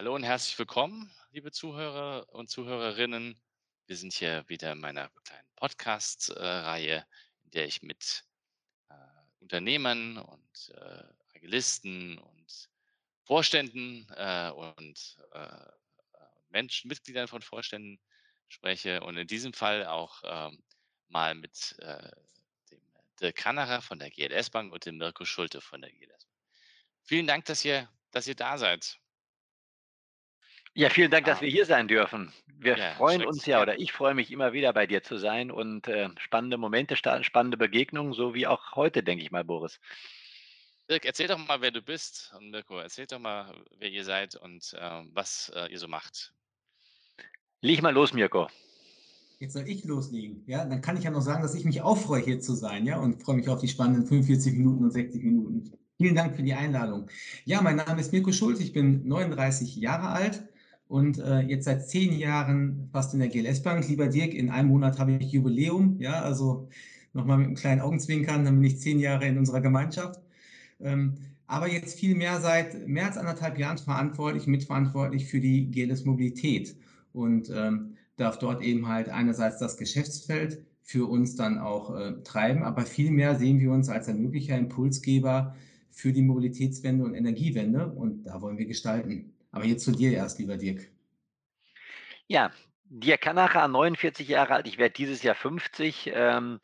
Hallo und herzlich willkommen, liebe Zuhörer und Zuhörerinnen. Wir sind hier wieder in meiner kleinen Podcast-Reihe, in der ich mit äh, Unternehmern und äh, Agilisten und Vorständen äh, und äh, Menschen, Mitgliedern von Vorständen spreche und in diesem Fall auch ähm, mal mit äh, dem Dirk Kannerer von der GLS Bank und dem Mirko Schulte von der GLS Bank. Vielen Dank, dass ihr, dass ihr da seid. Ja, vielen Dank, dass wir hier sein dürfen. Wir ja, freuen uns ja, oder ich freue mich immer wieder bei dir zu sein und äh, spannende Momente, spannende Begegnungen, so wie auch heute, denke ich mal, Boris. Dirk, erzähl doch mal, wer du bist. Und Mirko, erzähl doch mal, wer ihr seid und ähm, was äh, ihr so macht. Leg mal los, Mirko. Jetzt soll ich loslegen. Ja, dann kann ich ja noch sagen, dass ich mich auch freue, hier zu sein, ja, und freue mich auf die spannenden 45 Minuten und 60 Minuten. Vielen Dank für die Einladung. Ja, mein Name ist Mirko Schulz, ich bin 39 Jahre alt und äh, jetzt seit zehn Jahren fast in der GLS Bank. Lieber Dirk, in einem Monat habe ich Jubiläum, ja, also nochmal mit einem kleinen Augenzwinkern, dann bin ich zehn Jahre in unserer Gemeinschaft. Ähm, aber jetzt viel mehr seit mehr als anderthalb Jahren verantwortlich, mitverantwortlich für die GLS Mobilität und ähm, darf dort eben halt einerseits das Geschäftsfeld für uns dann auch äh, treiben, aber vielmehr sehen wir uns als ein möglicher Impulsgeber für die Mobilitätswende und Energiewende und da wollen wir gestalten. Aber jetzt zu dir erst, lieber Dirk. Ja, Dirk Kanacher, 49 Jahre alt, ich werde dieses Jahr 50. Ähm,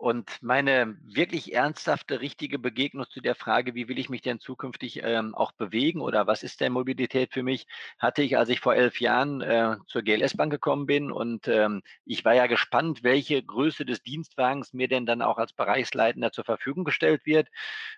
und meine wirklich ernsthafte, richtige Begegnung zu der Frage, wie will ich mich denn zukünftig ähm, auch bewegen oder was ist denn Mobilität für mich, hatte ich, als ich vor elf Jahren äh, zur GLS Bank gekommen bin. Und ähm, ich war ja gespannt, welche Größe des Dienstwagens mir denn dann auch als Bereichsleitender zur Verfügung gestellt wird.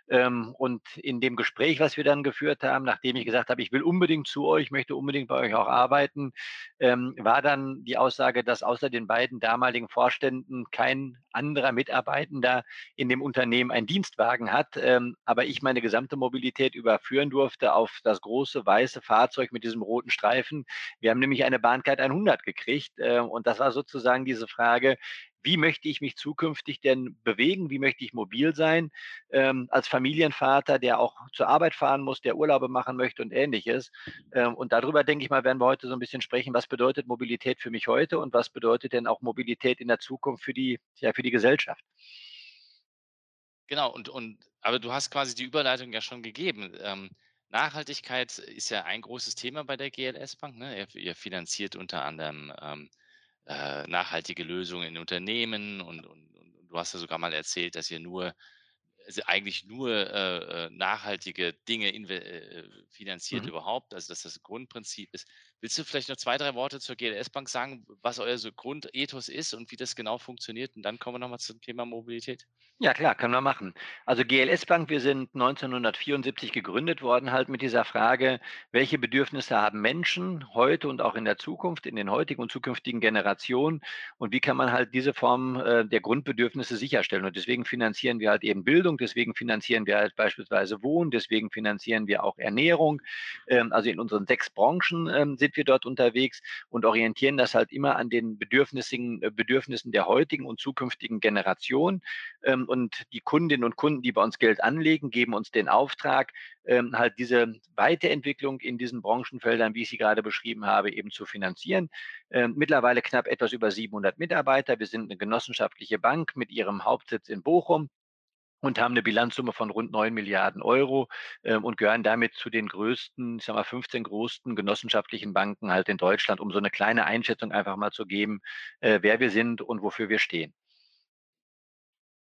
Ähm, und in dem Gespräch, was wir dann geführt haben, nachdem ich gesagt habe, ich will unbedingt zu euch, möchte unbedingt bei euch auch arbeiten, ähm, war dann die Aussage, dass außer den beiden damaligen Vorständen kein anderer Mitarbeitender in dem Unternehmen einen Dienstwagen hat, ähm, aber ich meine gesamte Mobilität überführen durfte auf das große weiße Fahrzeug mit diesem roten Streifen. Wir haben nämlich eine Bahncard 100 gekriegt äh, und das war sozusagen diese Frage, wie möchte ich mich zukünftig denn bewegen? Wie möchte ich mobil sein? Ähm, als Familienvater, der auch zur Arbeit fahren muss, der Urlaube machen möchte und ähnliches. Ähm, und darüber, denke ich mal, werden wir heute so ein bisschen sprechen. Was bedeutet Mobilität für mich heute und was bedeutet denn auch Mobilität in der Zukunft für die, ja, für die Gesellschaft? Genau, und, und aber du hast quasi die Überleitung ja schon gegeben. Ähm, Nachhaltigkeit ist ja ein großes Thema bei der GLS Bank. Ne? Ihr, ihr finanziert unter anderem ähm, äh, nachhaltige Lösungen in Unternehmen und, und, und du hast ja sogar mal erzählt, dass ihr nur also eigentlich nur äh, äh, nachhaltige Dinge äh, finanziert Mhm. überhaupt, also dass das Grundprinzip ist. Willst du vielleicht noch zwei, drei Worte zur GLS Bank sagen, was euer so Grundethos ist und wie das genau funktioniert? Und dann kommen wir nochmal zum Thema Mobilität. Ja, klar, können wir machen. Also GLS Bank, wir sind 1974 gegründet worden, halt mit dieser Frage, welche Bedürfnisse haben Menschen heute und auch in der Zukunft, in den heutigen und zukünftigen Generationen und wie kann man halt diese Form äh, der Grundbedürfnisse sicherstellen. Und deswegen finanzieren wir halt eben Bildung, deswegen finanzieren wir halt beispielsweise Wohnen, deswegen finanzieren wir auch Ernährung. Ähm, also in unseren sechs Branchen ähm, sind wir dort unterwegs und orientieren das halt immer an den Bedürfnissen, äh, Bedürfnissen der heutigen und zukünftigen Generation. Ähm, und die Kundinnen und Kunden, die bei uns Geld anlegen, geben uns den Auftrag, ähm, halt diese Weiterentwicklung in diesen Branchenfeldern, wie ich sie gerade beschrieben habe, eben zu finanzieren. Ähm, mittlerweile knapp etwas über 700 Mitarbeiter. Wir sind eine genossenschaftliche Bank mit ihrem Hauptsitz in Bochum und haben eine Bilanzsumme von rund 9 Milliarden Euro ähm, und gehören damit zu den größten, ich sag mal 15 größten genossenschaftlichen Banken halt in Deutschland, um so eine kleine Einschätzung einfach mal zu geben, äh, wer wir sind und wofür wir stehen.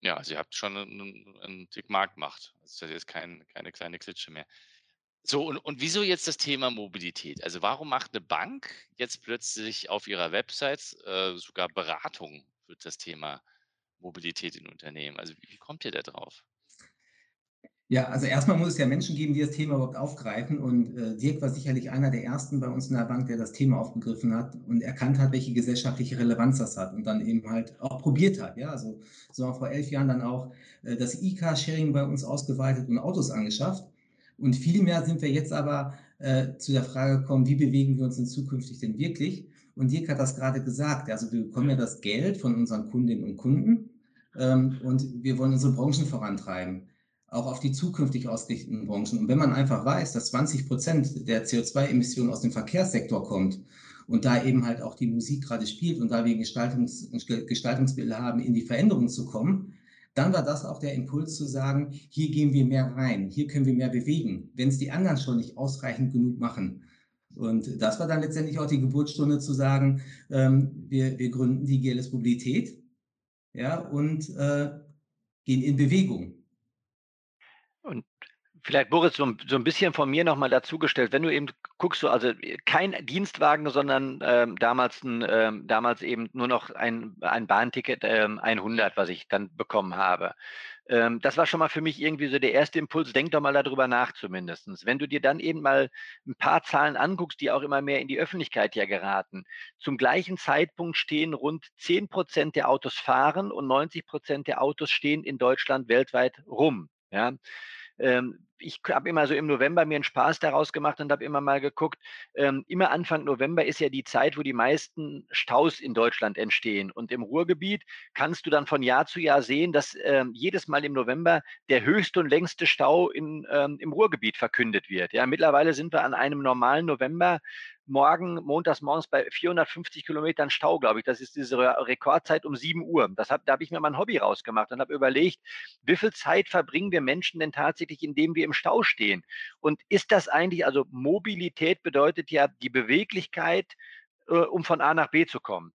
Ja, also ihr habt schon einen, einen Tick Marktmacht. Das ist jetzt kein, keine kleine Klitsche mehr. So, und, und wieso jetzt das Thema Mobilität? Also warum macht eine Bank jetzt plötzlich auf ihrer Website äh, sogar Beratung für das Thema Mobilität in Unternehmen? Also wie, wie kommt ihr da drauf? Ja, also erstmal muss es ja Menschen geben, die das Thema überhaupt aufgreifen. Und äh, Dirk war sicherlich einer der ersten bei uns in der Bank, der das Thema aufgegriffen hat und erkannt hat, welche gesellschaftliche Relevanz das hat und dann eben halt auch probiert hat. Ja, also so haben wir vor elf Jahren dann auch äh, das E-Car-Sharing bei uns ausgeweitet und Autos angeschafft. Und vielmehr sind wir jetzt aber äh, zu der Frage gekommen, wie bewegen wir uns in zukünftig denn wirklich? Und Dirk hat das gerade gesagt. Also wir bekommen ja das Geld von unseren Kundinnen und Kunden ähm, und wir wollen unsere Branchen vorantreiben auch auf die zukünftig ausgerichteten Branchen. Und wenn man einfach weiß, dass 20 Prozent der CO2-Emissionen aus dem Verkehrssektor kommt und da eben halt auch die Musik gerade spielt und da wir Gestaltungs Gestaltungsbilder haben, in die Veränderung zu kommen, dann war das auch der Impuls zu sagen, hier gehen wir mehr rein, hier können wir mehr bewegen, wenn es die anderen schon nicht ausreichend genug machen. Und das war dann letztendlich auch die Geburtsstunde zu sagen, ähm, wir, wir gründen die GLS Mobilität ja, und äh, gehen in Bewegung. Und vielleicht, Boris, so, so ein bisschen von mir nochmal dazugestellt. Wenn du eben guckst, also kein Dienstwagen, sondern ähm, damals, ein, ähm, damals eben nur noch ein, ein Bahnticket ähm, 100, was ich dann bekommen habe. Ähm, das war schon mal für mich irgendwie so der erste Impuls. Denk doch mal darüber nach, zumindest. Wenn du dir dann eben mal ein paar Zahlen anguckst, die auch immer mehr in die Öffentlichkeit ja geraten. Zum gleichen Zeitpunkt stehen rund 10 Prozent der Autos fahren und 90 Prozent der Autos stehen in Deutschland weltweit rum. Ja, ähm, ich habe immer so im November mir einen Spaß daraus gemacht und habe immer mal geguckt, ähm, immer Anfang November ist ja die Zeit, wo die meisten Staus in Deutschland entstehen. Und im Ruhrgebiet kannst du dann von Jahr zu Jahr sehen, dass ähm, jedes Mal im November der höchste und längste Stau in, ähm, im Ruhrgebiet verkündet wird. Ja, mittlerweile sind wir an einem normalen November morgen, montags morgens bei 450 Kilometern Stau, glaube ich. Das ist diese Rekordzeit um 7 Uhr. Das hab, da habe ich mir mal ein Hobby rausgemacht und habe überlegt, wie viel Zeit verbringen wir Menschen denn tatsächlich, indem wir im Stau stehen? Und ist das eigentlich, also Mobilität bedeutet ja die Beweglichkeit, äh, um von A nach B zu kommen.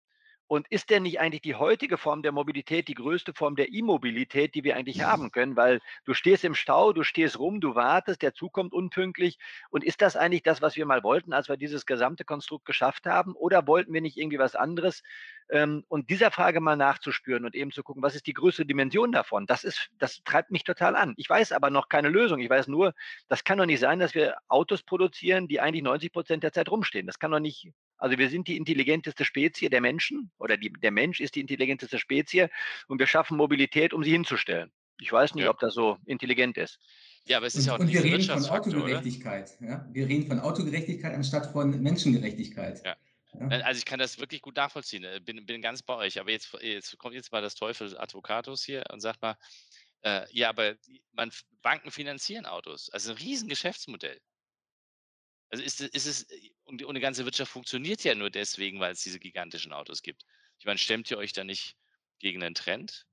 Und ist denn nicht eigentlich die heutige Form der Mobilität die größte Form der Immobilität, die wir eigentlich haben können? Weil du stehst im Stau, du stehst rum, du wartest, der Zug kommt unpünktlich. Und ist das eigentlich das, was wir mal wollten, als wir dieses gesamte Konstrukt geschafft haben? Oder wollten wir nicht irgendwie was anderes? Ähm, und dieser Frage mal nachzuspüren und eben zu gucken, was ist die größte Dimension davon? Das ist, das treibt mich total an. Ich weiß aber noch keine Lösung. Ich weiß nur, das kann doch nicht sein, dass wir Autos produzieren, die eigentlich 90 Prozent der Zeit rumstehen. Das kann doch nicht also wir sind die intelligenteste Spezie der Menschen oder die, der Mensch ist die intelligenteste Spezie und wir schaffen Mobilität, um sie hinzustellen. Ich weiß nicht, ja. ob das so intelligent ist. Ja, aber es ist und, ja auch und wir reden von Autogerechtigkeit. Ja? Wir reden von Autogerechtigkeit anstatt von Menschengerechtigkeit. Ja. Ja. Also ich kann das wirklich gut nachvollziehen. Äh, bin, bin ganz bei euch. Aber jetzt, jetzt kommt jetzt mal das Teufel Advocatus hier und sagt mal, äh, ja, aber man, Banken finanzieren Autos. Also ein Riesengeschäftsmodell. Also ist, ist es, und die, und die ganze Wirtschaft funktioniert ja nur deswegen, weil es diese gigantischen Autos gibt. Ich meine, stemmt ihr euch da nicht gegen den Trend?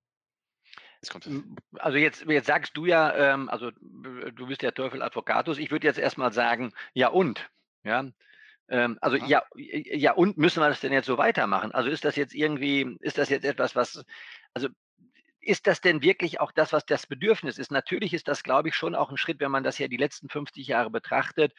Also jetzt, jetzt sagst du ja, ähm, also du bist der Teufel Advocatus. Ich würde jetzt erstmal sagen, ja und, ja. Ähm, also ja, ja und müssen wir das denn jetzt so weitermachen? Also ist das jetzt irgendwie, ist das jetzt etwas, was, also ist das denn wirklich auch das, was das Bedürfnis ist? Natürlich ist das, glaube ich, schon auch ein Schritt, wenn man das ja die letzten 50 Jahre betrachtet,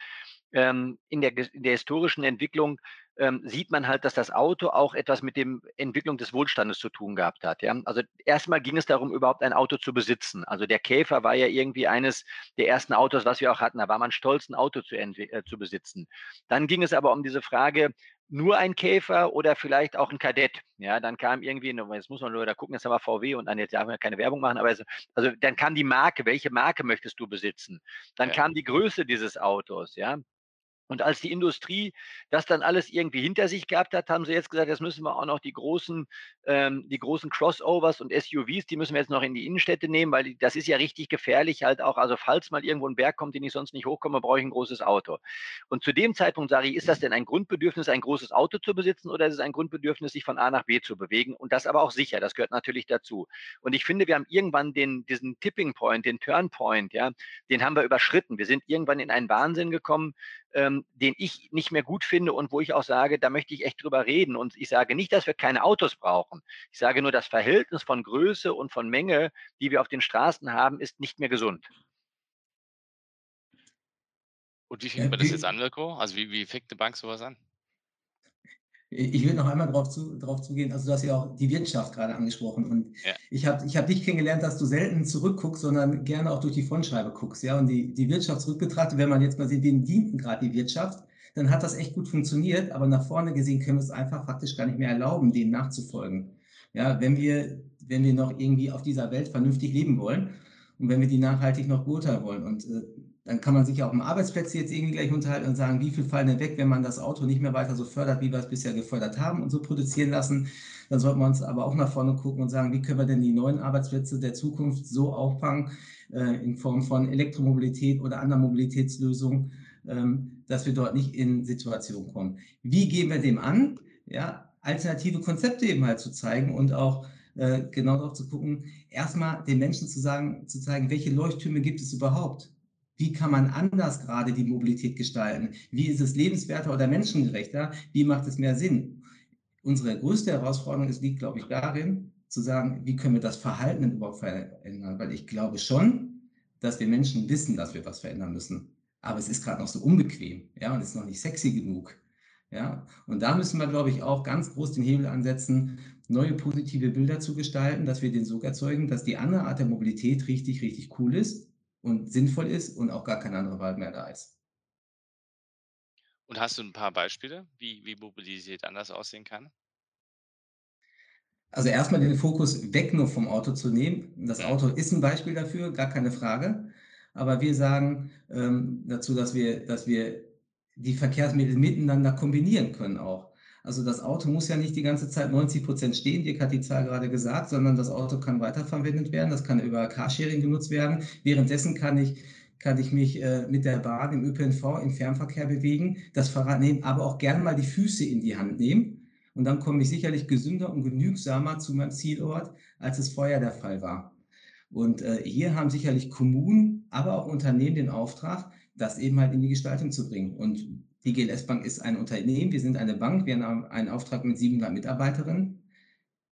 ähm, in, der, in der historischen Entwicklung ähm, sieht man halt, dass das Auto auch etwas mit dem Entwicklung des Wohlstandes zu tun gehabt hat. Ja? Also erstmal ging es darum, überhaupt ein Auto zu besitzen. Also der Käfer war ja irgendwie eines der ersten Autos, was wir auch hatten. Da war man stolz, ein Auto zu, äh, zu besitzen. Dann ging es aber um diese Frage, nur ein Käfer oder vielleicht auch ein Kadett. Ja, dann kam irgendwie, jetzt muss man nur da gucken, jetzt haben wir VW und dann jetzt darf man keine Werbung machen, aber es, also dann kam die Marke, welche Marke möchtest du besitzen? Dann ja. kam die Größe dieses Autos, ja. Und als die Industrie das dann alles irgendwie hinter sich gehabt hat, haben sie jetzt gesagt, jetzt müssen wir auch noch die großen, ähm, die großen Crossovers und SUVs, die müssen wir jetzt noch in die Innenstädte nehmen, weil das ist ja richtig gefährlich halt auch. Also falls mal irgendwo ein Berg kommt, den ich sonst nicht hochkomme, brauche ich ein großes Auto. Und zu dem Zeitpunkt sage ich, ist das denn ein Grundbedürfnis, ein großes Auto zu besitzen oder ist es ein Grundbedürfnis, sich von A nach B zu bewegen? Und das aber auch sicher, das gehört natürlich dazu. Und ich finde, wir haben irgendwann den, diesen Tipping Point, den Turn Point, ja, den haben wir überschritten. Wir sind irgendwann in einen Wahnsinn gekommen, ähm, den ich nicht mehr gut finde und wo ich auch sage, da möchte ich echt drüber reden. Und ich sage nicht, dass wir keine Autos brauchen. Ich sage nur, das Verhältnis von Größe und von Menge, die wir auf den Straßen haben, ist nicht mehr gesund. Und wie fängt man das jetzt an, Mirko? Also wie, wie fängt eine Bank sowas an? Ich will noch einmal darauf zu, drauf zugehen, also du hast ja auch die Wirtschaft gerade angesprochen. Und ja. ich habe ich hab dich kennengelernt, dass du selten zurückguckst, sondern gerne auch durch die Frontscheibe guckst, ja, und die, die Wirtschaft zurückbetrachtet, wenn man jetzt mal sieht, wem dienten gerade die Wirtschaft, dann hat das echt gut funktioniert, aber nach vorne gesehen können wir es einfach faktisch gar nicht mehr erlauben, dem nachzufolgen. Ja, wenn wir, wenn wir noch irgendwie auf dieser Welt vernünftig leben wollen und wenn wir die nachhaltig noch beurteilen wollen. Und äh, dann kann man sich ja auch um Arbeitsplätze jetzt irgendwie gleich unterhalten und sagen, wie viel fallen denn weg, wenn man das Auto nicht mehr weiter so fördert, wie wir es bisher gefördert haben und so produzieren lassen. Dann sollten wir uns aber auch nach vorne gucken und sagen, wie können wir denn die neuen Arbeitsplätze der Zukunft so auffangen, äh, in Form von Elektromobilität oder anderen Mobilitätslösungen, ähm, dass wir dort nicht in Situationen kommen. Wie gehen wir dem an? Ja, alternative Konzepte eben halt zu zeigen und auch äh, genau darauf zu gucken, erstmal den Menschen zu sagen, zu zeigen, welche Leuchttürme gibt es überhaupt? Wie kann man anders gerade die Mobilität gestalten? Wie ist es lebenswerter oder menschengerechter? Wie macht es mehr Sinn? Unsere größte Herausforderung ist, liegt, glaube ich, darin, zu sagen, wie können wir das Verhalten überhaupt verändern? Weil ich glaube schon, dass wir Menschen wissen, dass wir was verändern müssen. Aber es ist gerade noch so unbequem, ja, und ist noch nicht sexy genug. Ja, und da müssen wir, glaube ich, auch ganz groß den Hebel ansetzen, neue positive Bilder zu gestalten, dass wir den so erzeugen, dass die andere Art der Mobilität richtig, richtig cool ist und sinnvoll ist und auch gar keine andere Wahl mehr da ist. Und hast du ein paar Beispiele, wie, wie Mobilität anders aussehen kann? Also erstmal den Fokus weg nur vom Auto zu nehmen. Das mhm. Auto ist ein Beispiel dafür, gar keine Frage. Aber wir sagen ähm, dazu, dass wir, dass wir die Verkehrsmittel miteinander kombinieren können auch. Also das Auto muss ja nicht die ganze Zeit 90 Prozent stehen, Dirk hat die Zahl gerade gesagt, sondern das Auto kann weiterverwendet werden, das kann über Carsharing genutzt werden. Währenddessen kann ich, kann ich mich äh, mit der Bahn im ÖPNV im Fernverkehr bewegen, das Fahrrad nehmen, aber auch gerne mal die Füße in die Hand nehmen. Und dann komme ich sicherlich gesünder und genügsamer zu meinem Zielort, als es vorher der Fall war. Und äh, hier haben sicherlich Kommunen, aber auch Unternehmen den Auftrag, das eben halt in die Gestaltung zu bringen. Und die GLS Bank ist ein Unternehmen, wir sind eine Bank, wir haben einen Auftrag mit 700 Mitarbeiterinnen.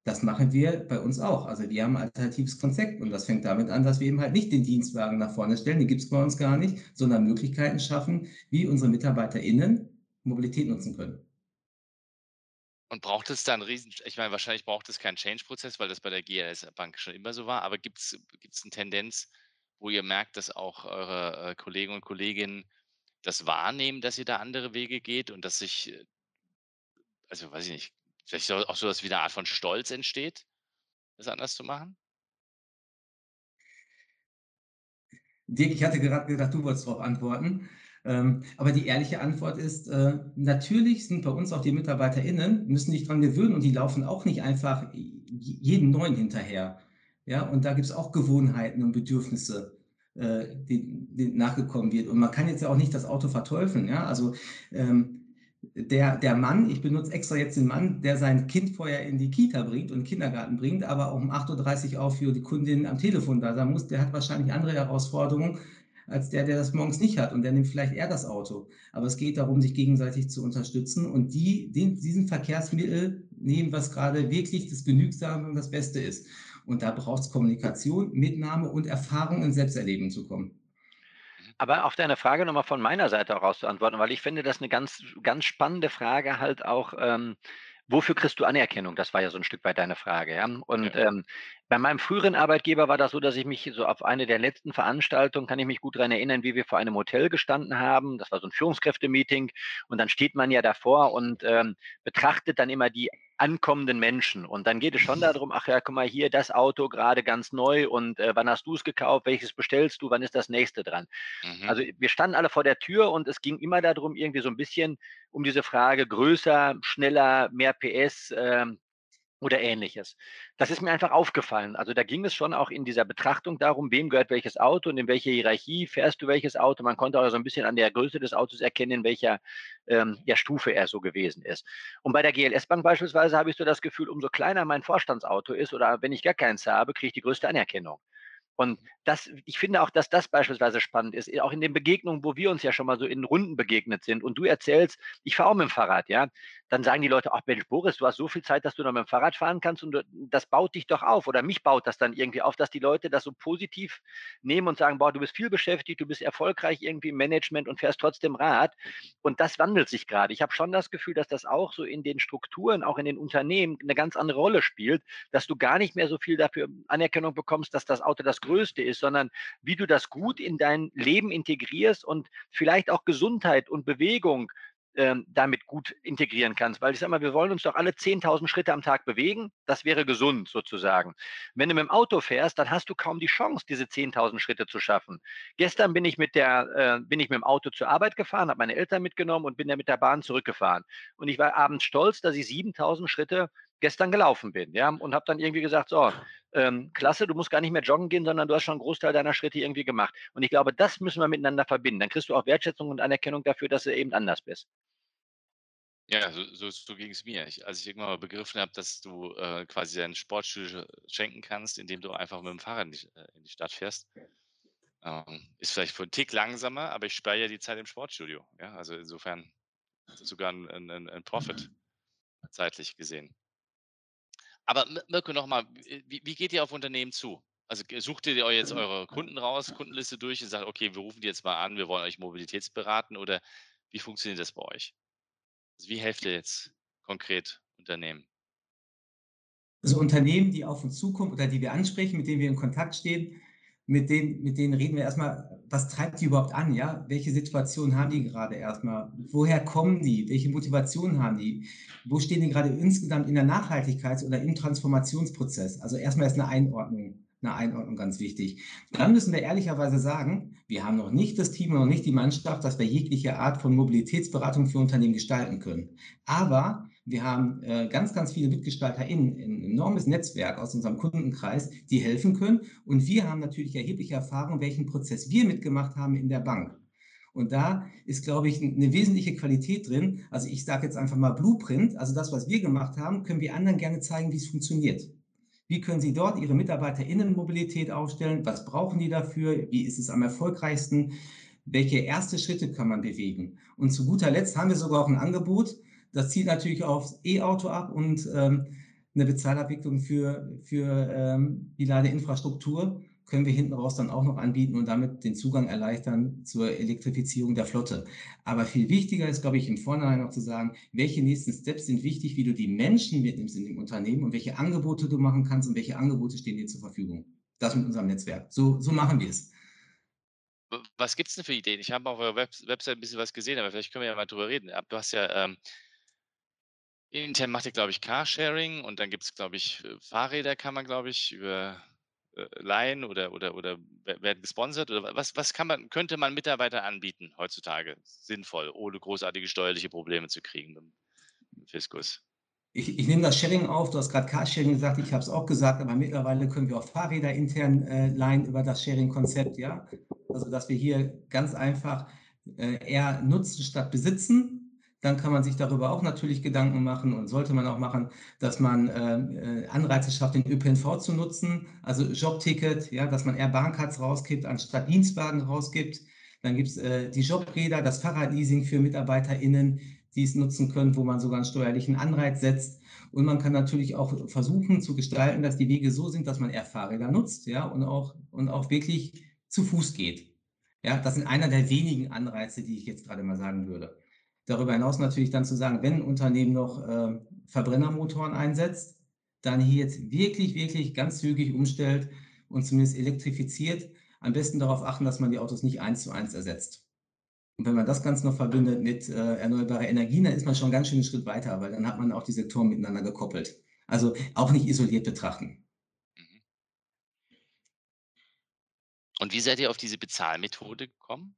Das machen wir bei uns auch. Also wir haben ein alternatives Konzept und das fängt damit an, dass wir eben halt nicht den Dienstwagen nach vorne stellen, den gibt es bei uns gar nicht, sondern Möglichkeiten schaffen, wie unsere MitarbeiterInnen Mobilität nutzen können. Und braucht es da einen riesen, ich meine, wahrscheinlich braucht es keinen Change-Prozess, weil das bei der GLS Bank schon immer so war, aber gibt es eine Tendenz, wo ihr merkt, dass auch eure äh, Kollegen und Kolleginnen das wahrnehmen, dass ihr da andere Wege geht und dass sich, äh, also weiß ich nicht, vielleicht auch so, dass wieder eine Art von Stolz entsteht, das anders zu machen? Dirk, ich hatte gerade gedacht, du wolltest darauf antworten. Ähm, aber die ehrliche Antwort ist, äh, natürlich sind bei uns auch die MitarbeiterInnen, müssen sich daran gewöhnen und die laufen auch nicht einfach jeden Neuen hinterher. Ja, und da gibt es auch Gewohnheiten und Bedürfnisse äh, die, die nachgekommen wird. Und man kann jetzt ja auch nicht das Auto verteufeln. Ja? Also ähm, der, der Mann, ich benutze extra jetzt den Mann, der sein Kind vorher in die Kita bringt und Kindergarten bringt, aber um 8.30 Uhr auch für die Kundin am Telefon da sein muss, der hat wahrscheinlich andere Herausforderungen als der, der das morgens nicht hat und der nimmt vielleicht eher das Auto. Aber es geht darum, sich gegenseitig zu unterstützen und die, den, diesen Verkehrsmittel nehmen, was gerade wirklich das Genügsame und das Beste ist. Und da braucht es Kommunikation, Mitnahme und Erfahrung in Selbsterleben zu kommen. Aber auf deine Frage nochmal von meiner Seite heraus zu antworten, weil ich finde, das eine ganz, ganz spannende Frage halt auch, ähm, wofür kriegst du Anerkennung? Das war ja so ein Stück weit deine Frage. Ja? Und ja. Ähm, bei meinem früheren Arbeitgeber war das so, dass ich mich so auf eine der letzten Veranstaltungen, kann ich mich gut daran erinnern, wie wir vor einem Hotel gestanden haben. Das war so ein Führungskräftemeeting. Und dann steht man ja davor und ähm, betrachtet dann immer die ankommenden Menschen. Und dann geht es schon darum, ach ja, guck mal hier, das Auto gerade ganz neu und äh, wann hast du es gekauft, welches bestellst du, wann ist das nächste dran? Mhm. Also wir standen alle vor der Tür und es ging immer darum, irgendwie so ein bisschen um diese Frage größer, schneller, mehr PS, ähm, oder ähnliches. Das ist mir einfach aufgefallen. Also da ging es schon auch in dieser Betrachtung darum, wem gehört welches Auto und in welcher Hierarchie fährst du welches Auto. Man konnte auch so ein bisschen an der Größe des Autos erkennen, in welcher ähm, ja, Stufe er so gewesen ist. Und bei der GLS Bank beispielsweise habe ich so das Gefühl, umso kleiner mein Vorstandsauto ist oder wenn ich gar keins habe, kriege ich die größte Anerkennung. Und das, ich finde auch, dass das beispielsweise spannend ist, auch in den Begegnungen, wo wir uns ja schon mal so in Runden begegnet sind und du erzählst, ich fahre auch mit dem Fahrrad, ja, dann sagen die Leute, ach Mensch, Boris, du hast so viel Zeit, dass du noch mit dem Fahrrad fahren kannst und das baut dich doch auf oder mich baut das dann irgendwie auf, dass die Leute das so positiv nehmen und sagen, boah, du bist viel beschäftigt, du bist erfolgreich irgendwie im Management und fährst trotzdem Rad und das wandelt sich gerade. Ich habe schon das Gefühl, dass das auch so in den Strukturen, auch in den Unternehmen eine ganz andere Rolle spielt, dass du gar nicht mehr so viel dafür Anerkennung bekommst, dass das Auto das Größte ist, sondern wie du das gut in dein Leben integrierst und vielleicht auch Gesundheit und Bewegung ähm, damit gut integrieren kannst. Weil ich sage mal, wir wollen uns doch alle 10.000 Schritte am Tag bewegen. Das wäre gesund sozusagen. Wenn du mit dem Auto fährst, dann hast du kaum die Chance, diese 10.000 Schritte zu schaffen. Gestern bin ich mit der, äh, bin ich mit dem Auto zur Arbeit gefahren, habe meine Eltern mitgenommen und bin dann mit der Bahn zurückgefahren. Und ich war abends stolz, dass ich 7.000 Schritte gestern gelaufen bin, ja, und habe dann irgendwie gesagt, so, ähm, klasse, du musst gar nicht mehr joggen gehen, sondern du hast schon einen Großteil deiner Schritte irgendwie gemacht. Und ich glaube, das müssen wir miteinander verbinden. Dann kriegst du auch Wertschätzung und Anerkennung dafür, dass du eben anders bist. Ja, so, so, so ging es mir. Ich, als ich irgendwann mal begriffen habe, dass du äh, quasi deinen Sportstudio schenken kannst, indem du einfach mit dem Fahrrad in die, äh, in die Stadt fährst, ähm, ist vielleicht für einen Tick langsamer, aber ich spare ja die Zeit im Sportstudio. Ja, also insofern sogar ein, ein, ein Profit zeitlich gesehen. Aber Mirko, nochmal, wie, wie geht ihr auf Unternehmen zu? Also sucht ihr euch jetzt eure Kunden raus, Kundenliste durch und sagt, okay, wir rufen die jetzt mal an, wir wollen euch mobilitätsberaten oder wie funktioniert das bei euch? Also wie helft ihr jetzt konkret Unternehmen? Also Unternehmen, die auf uns zukommen oder die wir ansprechen, mit denen wir in Kontakt stehen, mit denen, mit denen reden wir erstmal, was treibt die überhaupt an, ja? Welche Situation haben die gerade erstmal? Woher kommen die? Welche Motivation haben die? Wo stehen die gerade insgesamt in der Nachhaltigkeits- oder im Transformationsprozess? Also erstmal ist eine Einordnung, eine Einordnung ganz wichtig. Dann müssen wir ehrlicherweise sagen, wir haben noch nicht das Team und noch nicht die Mannschaft, dass wir jegliche Art von Mobilitätsberatung für Unternehmen gestalten können. Aber wir haben äh, ganz, ganz viele MitgestalterInnen, ein enormes Netzwerk aus unserem Kundenkreis, die helfen können. Und wir haben natürlich erhebliche Erfahrung, welchen Prozess wir mitgemacht haben in der Bank. Und da ist, glaube ich, eine wesentliche Qualität drin. Also ich sage jetzt einfach mal Blueprint, also das, was wir gemacht haben, können wir anderen gerne zeigen, wie es funktioniert. Wie können Sie dort Ihre MitarbeiterInnenmobilität aufstellen? Was brauchen die dafür? Wie ist es am erfolgreichsten? Welche erste Schritte kann man bewegen? Und zu guter Letzt haben wir sogar auch ein Angebot, das zielt natürlich aufs E-Auto ab und ähm, eine Bezahlabwicklung für, für ähm, die Ladeinfrastruktur können wir hinten raus dann auch noch anbieten und damit den Zugang erleichtern zur Elektrifizierung der Flotte. Aber viel wichtiger ist, glaube ich, im Vornherein noch zu sagen, welche nächsten Steps sind wichtig, wie du die Menschen mitnimmst in dem Unternehmen und welche Angebote du machen kannst und welche Angebote stehen dir zur Verfügung. Das mit unserem Netzwerk. So, so machen wir es. Was gibt es denn für Ideen? Ich habe auf eurer Web Website ein bisschen was gesehen, aber vielleicht können wir ja mal drüber reden. Du hast ja ähm, Intern macht ihr, glaube ich, Carsharing und dann gibt es, glaube ich, äh, Fahrräder kann man, glaube ich, über äh, leihen oder, oder, oder werden gesponsert? Oder was, was kann man, könnte man Mitarbeiter anbieten heutzutage sinnvoll, ohne großartige steuerliche Probleme zu kriegen mit dem Fiskus? Ich, ich, nehme das Sharing auf. Du hast gerade Carsharing gesagt, ich habe es auch gesagt, aber mittlerweile können wir auch Fahrräder intern äh, leihen über das Sharing-Konzept, ja. Also, dass wir hier ganz einfach äh, eher nutzen statt besitzen dann kann man sich darüber auch natürlich Gedanken machen und sollte man auch machen, dass man äh, Anreize schafft, den ÖPNV zu nutzen, also Jobticket, ja, dass man eher Bahncards rauskippt, anstatt Dienstwagen rausgibt. Dann gibt es äh, die Jobräder, das Fahrradleasing für MitarbeiterInnen, die es nutzen können, wo man sogar einen steuerlichen Anreiz setzt. Und man kann natürlich auch versuchen zu gestalten, dass die Wege so sind, dass man eher Fahrräder nutzt, ja, und auch, und auch wirklich zu Fuß geht. Ja, das sind einer der wenigen Anreize, die ich jetzt gerade mal sagen würde. Darüber hinaus natürlich dann zu sagen, wenn ein Unternehmen noch äh, Verbrennermotoren einsetzt, dann hier jetzt wirklich, wirklich ganz zügig umstellt und zumindest elektrifiziert. Am besten darauf achten, dass man die Autos nicht eins zu eins ersetzt. Und wenn man das Ganze noch verbindet mit äh, erneuerbarer Energien, dann ist man schon ganz schön einen Schritt weiter, weil dann hat man auch die Sektoren miteinander gekoppelt. Also auch nicht isoliert betrachten. Mhm. Und wie seid ihr auf diese Bezahlmethode gekommen?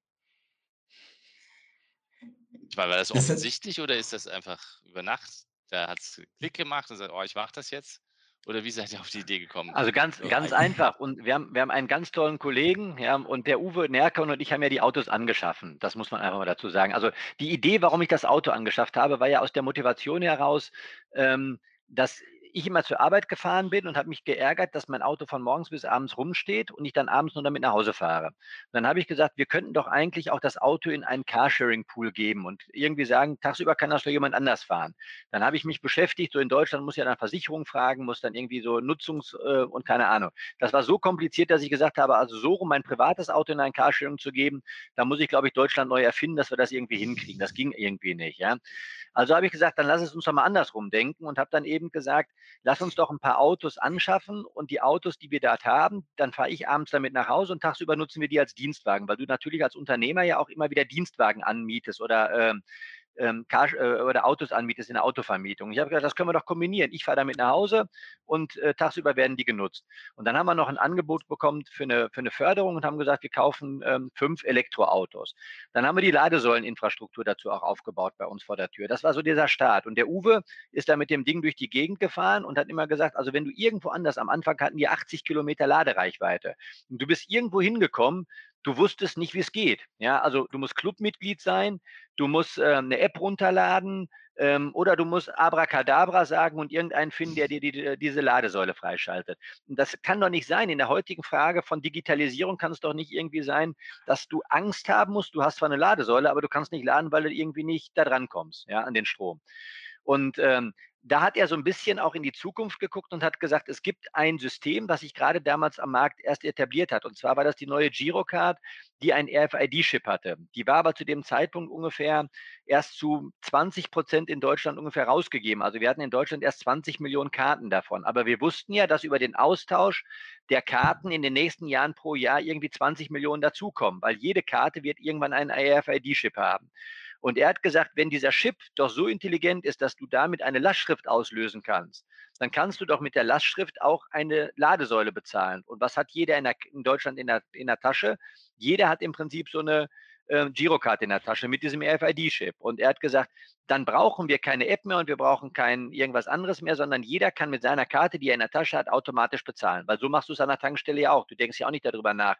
War, war das offensichtlich oder ist das einfach über Nacht? Da hat es Klick gemacht und sagt, oh, ich mache das jetzt. Oder wie seid ihr auf die Idee gekommen? Also ganz, so ganz einfach. Und wir haben, wir haben einen ganz tollen Kollegen, ja, und der Uwe Nerker und ich haben ja die Autos angeschaffen. Das muss man einfach mal dazu sagen. Also die Idee, warum ich das Auto angeschafft habe, war ja aus der Motivation heraus, ähm, dass ich immer zur Arbeit gefahren bin und habe mich geärgert, dass mein Auto von morgens bis abends rumsteht und ich dann abends nur damit nach Hause fahre. Und dann habe ich gesagt, wir könnten doch eigentlich auch das Auto in einen Carsharing-Pool geben und irgendwie sagen, tagsüber kann das doch jemand anders fahren. Dann habe ich mich beschäftigt, so in Deutschland muss ja dann Versicherung fragen, muss dann irgendwie so Nutzungs- äh, und keine Ahnung. Das war so kompliziert, dass ich gesagt habe, also so um mein privates Auto in ein Carsharing zu geben, da muss ich, glaube ich, Deutschland neu erfinden, dass wir das irgendwie hinkriegen. Das ging irgendwie nicht, ja. Also habe ich gesagt, dann lass es uns doch mal andersrum denken und habe dann eben gesagt, lass uns doch ein paar Autos anschaffen und die Autos, die wir dort haben, dann fahre ich abends damit nach Hause und tagsüber nutzen wir die als Dienstwagen, weil du natürlich als Unternehmer ja auch immer wieder Dienstwagen anmietest oder ähm, ähm, Car äh, oder Autos anmietest in der Autovermietung. Ich habe gesagt, das können wir doch kombinieren. Ich fahre damit nach Hause und äh, tagsüber werden die genutzt. Und dann haben wir noch ein Angebot bekommen für eine, für eine Förderung und haben gesagt, wir kaufen ähm, fünf Elektroautos. Dann haben wir die Ladesäuleninfrastruktur dazu auch aufgebaut bei uns vor der Tür. Das war so dieser Start. Und der Uwe ist da mit dem Ding durch die Gegend gefahren und hat immer gesagt, also wenn du irgendwo anders, am Anfang hatten die 80 Kilometer Ladereichweite und du bist irgendwo hingekommen, du wusstest nicht, wie es geht. Ja, also du musst Clubmitglied sein, du musst äh, eine App runterladen ähm, oder du musst Abracadabra sagen und irgendeinen finden, der dir die, die, diese Ladesäule freischaltet. Und das kann doch nicht sein. In der heutigen Frage von Digitalisierung kann es doch nicht irgendwie sein, dass du Angst haben musst. Du hast zwar eine Ladesäule, aber du kannst nicht laden, weil du irgendwie nicht da dran kommst, ja, an den Strom. Und ähm, da hat er so ein bisschen auch in die Zukunft geguckt und hat gesagt, es gibt ein System, was sich gerade damals am Markt erst etabliert hat. Und zwar war das die neue Girocard, die ein RFID-Chip hatte. Die war aber zu dem Zeitpunkt ungefähr erst zu 20 Prozent in Deutschland ungefähr rausgegeben. Also wir hatten in Deutschland erst 20 Millionen Karten davon. Aber wir wussten ja, dass über den Austausch der Karten in den nächsten Jahren pro Jahr irgendwie 20 Millionen dazukommen, weil jede Karte wird irgendwann einen RFID-Chip haben. Und er hat gesagt, wenn dieser Chip doch so intelligent ist, dass du damit eine Lastschrift auslösen kannst, dann kannst du doch mit der Lastschrift auch eine Ladesäule bezahlen. Und was hat jeder in, der, in Deutschland in der, in der Tasche? Jeder hat im Prinzip so eine äh, Girocard in der Tasche mit diesem RFID-Chip. Und er hat gesagt, dann brauchen wir keine App mehr und wir brauchen kein irgendwas anderes mehr, sondern jeder kann mit seiner Karte, die er in der Tasche hat, automatisch bezahlen. Weil so machst du es an der Tankstelle ja auch. Du denkst ja auch nicht darüber nach,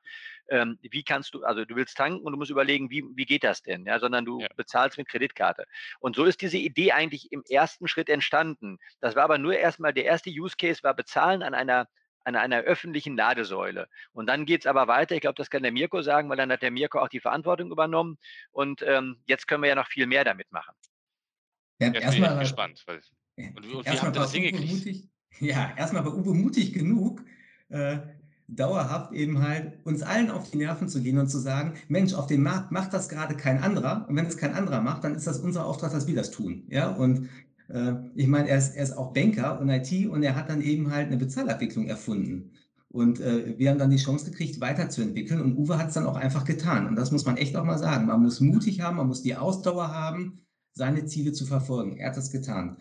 ähm, wie kannst du, also du willst tanken und du musst überlegen, wie, wie geht das denn? Ja, sondern du ja. bezahlst mit Kreditkarte. Und so ist diese Idee eigentlich im ersten Schritt entstanden. Das war aber nur erstmal, der erste Use Case war bezahlen an einer an einer öffentlichen Ladesäule. Und dann geht es aber weiter. Ich glaube, das kann der Mirko sagen, weil dann hat der Mirko auch die Verantwortung übernommen. Und ähm, jetzt können wir ja noch viel mehr damit machen. Ja, erstmal gespannt. Weil, und, und wie habt ihr das hingekriegt? Ja, erstmal war Uwe mutig genug, äh, dauerhaft eben halt uns allen auf die Nerven zu gehen und zu sagen, Mensch, auf dem Markt macht das gerade kein anderer. Und wenn es kein anderer macht, dann ist das unser Auftrag, dass wir das tun. Ja, und ich meine, er ist, er ist auch Banker und IT und er hat dann eben halt eine Bezahlabwicklung erfunden. Und äh, wir haben dann die Chance gekriegt, weiterzuentwickeln. Und Uwe hat es dann auch einfach getan. Und das muss man echt auch mal sagen. Man muss mutig haben, man muss die Ausdauer haben, seine Ziele zu verfolgen. Er hat das getan.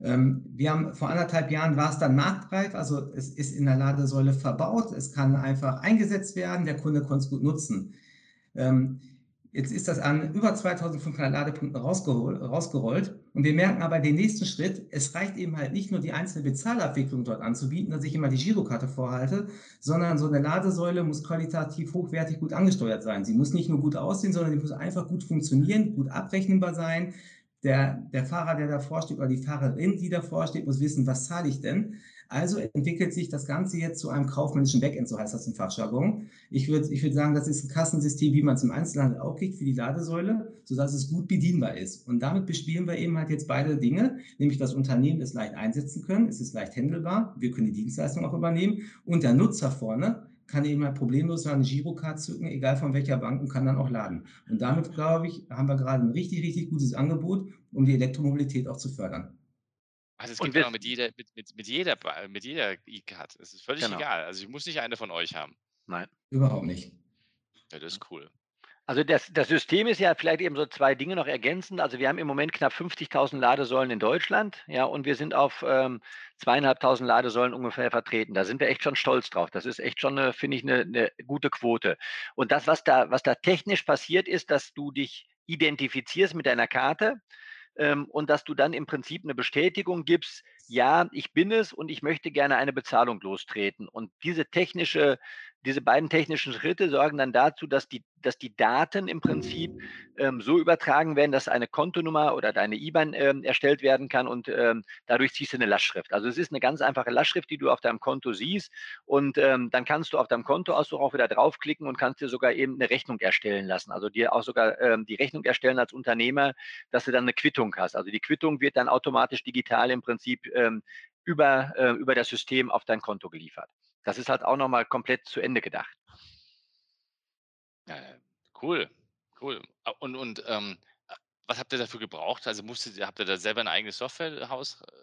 Ähm, wir haben vor anderthalb Jahren war es dann marktreif, also es ist in der Ladesäule verbaut, es kann einfach eingesetzt werden, der Kunde konnte es gut nutzen. Ähm, Jetzt ist das an über 2500 Ladepunkten rausgerollt. Und wir merken aber den nächsten Schritt, es reicht eben halt nicht nur die einzelne Bezahlabwicklung dort anzubieten, dass ich immer die Girokarte vorhalte, sondern so eine Ladesäule muss qualitativ hochwertig gut angesteuert sein. Sie muss nicht nur gut aussehen, sondern sie muss einfach gut funktionieren, gut abrechenbar sein. Der, der Fahrer, der davor steht, oder die Fahrerin, die davor steht, muss wissen, was zahle ich denn? Also entwickelt sich das Ganze jetzt zu einem kaufmännischen Backend, so heißt das im Fachjargon. Ich würde ich würd sagen, das ist ein Kassensystem, wie man es im Einzelhandel auch kriegt für die Ladesäule, sodass es gut bedienbar ist. Und damit bespielen wir eben halt jetzt beide Dinge, nämlich das Unternehmen es leicht einsetzen können, es ist leicht handelbar, wir können die Dienstleistung auch übernehmen und der Nutzer vorne kann eben halt problemlos eine Girocard zücken, egal von welcher Bank und kann dann auch laden. Und damit, glaube ich, haben wir gerade ein richtig, richtig gutes Angebot, um die Elektromobilität auch zu fördern. Also es gibt ja mit jeder, mit, mit, mit jeder, mit jeder E-Card. Es ist völlig genau. egal. Also ich muss nicht eine von euch haben. Nein. Überhaupt nicht. Ja, das ist cool. Also das, das System ist ja vielleicht eben so zwei Dinge noch ergänzend. Also wir haben im Moment knapp 50.000 Ladesäulen in Deutschland, ja, und wir sind auf ähm, zweieinhalbtausend Ladesäulen ungefähr vertreten. Da sind wir echt schon stolz drauf. Das ist echt schon, finde ich, eine, eine gute Quote. Und das, was da, was da technisch passiert, ist, dass du dich identifizierst mit deiner Karte ähm, und dass du dann im Prinzip eine Bestätigung gibst, ja, ich bin es und ich möchte gerne eine Bezahlung lostreten. Und diese technische diese beiden technischen Schritte sorgen dann dazu, dass die, dass die Daten im Prinzip ähm, so übertragen werden, dass eine Kontonummer oder deine IBAN ähm, erstellt werden kann und ähm, dadurch ziehst du eine Lastschrift. Also es ist eine ganz einfache Lastschrift, die du auf deinem Konto siehst und ähm, dann kannst du auf deinem Kontoauszug auch wieder draufklicken und kannst dir sogar eben eine Rechnung erstellen lassen. Also dir auch sogar ähm, die Rechnung erstellen als Unternehmer, dass du dann eine Quittung hast. Also die Quittung wird dann automatisch digital im Prinzip ähm, über, äh, über das System auf dein Konto geliefert. Das ist halt auch nochmal komplett zu Ende gedacht. Ja, cool, cool. Und, und ähm, was habt ihr dafür gebraucht? Also musstet habt ihr da selber ein eigenes Softwarehaus äh,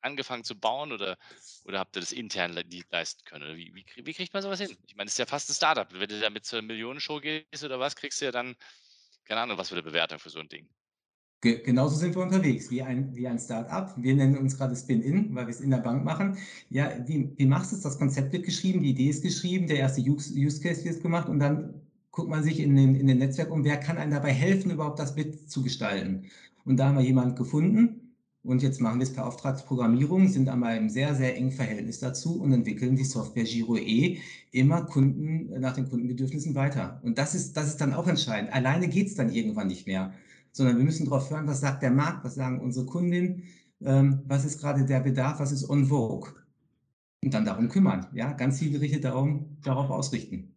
angefangen zu bauen oder, oder habt ihr das intern leisten können? Wie, wie, wie, kriegt man sowas hin? Ich meine, es ist ja fast ein Startup. Wenn du da mit zur Millionenshow gehst oder was, kriegst du ja dann, keine Ahnung, was für eine Bewertung für so ein Ding. Ge genauso sind wir unterwegs, wie ein, wie ein Start-up. Wir nennen uns gerade Spin-In, weil wir es in der Bank machen. Ja, wie, wie machst du es? Das Konzept wird geschrieben, die Idee ist geschrieben, der erste Use, Use Case wird gemacht und dann guckt man sich in den, in den Netzwerk um, wer kann einem dabei helfen, überhaupt das Bit zu gestalten. Und da haben wir jemanden gefunden und jetzt machen wir es per Auftragsprogrammierung, sind aber im sehr, sehr engen Verhältnis dazu und entwickeln die Software Giro E immer Kunden nach den Kundenbedürfnissen weiter. Und das ist, das ist dann auch entscheidend. Alleine geht es dann irgendwann nicht mehr sondern wir müssen darauf hören, was sagt der Markt, was sagen unsere Kundinnen, ähm, was ist gerade der Bedarf, was ist on vogue. Und dann darum kümmern, ja, ganz zielgerichtet darum, darauf ausrichten.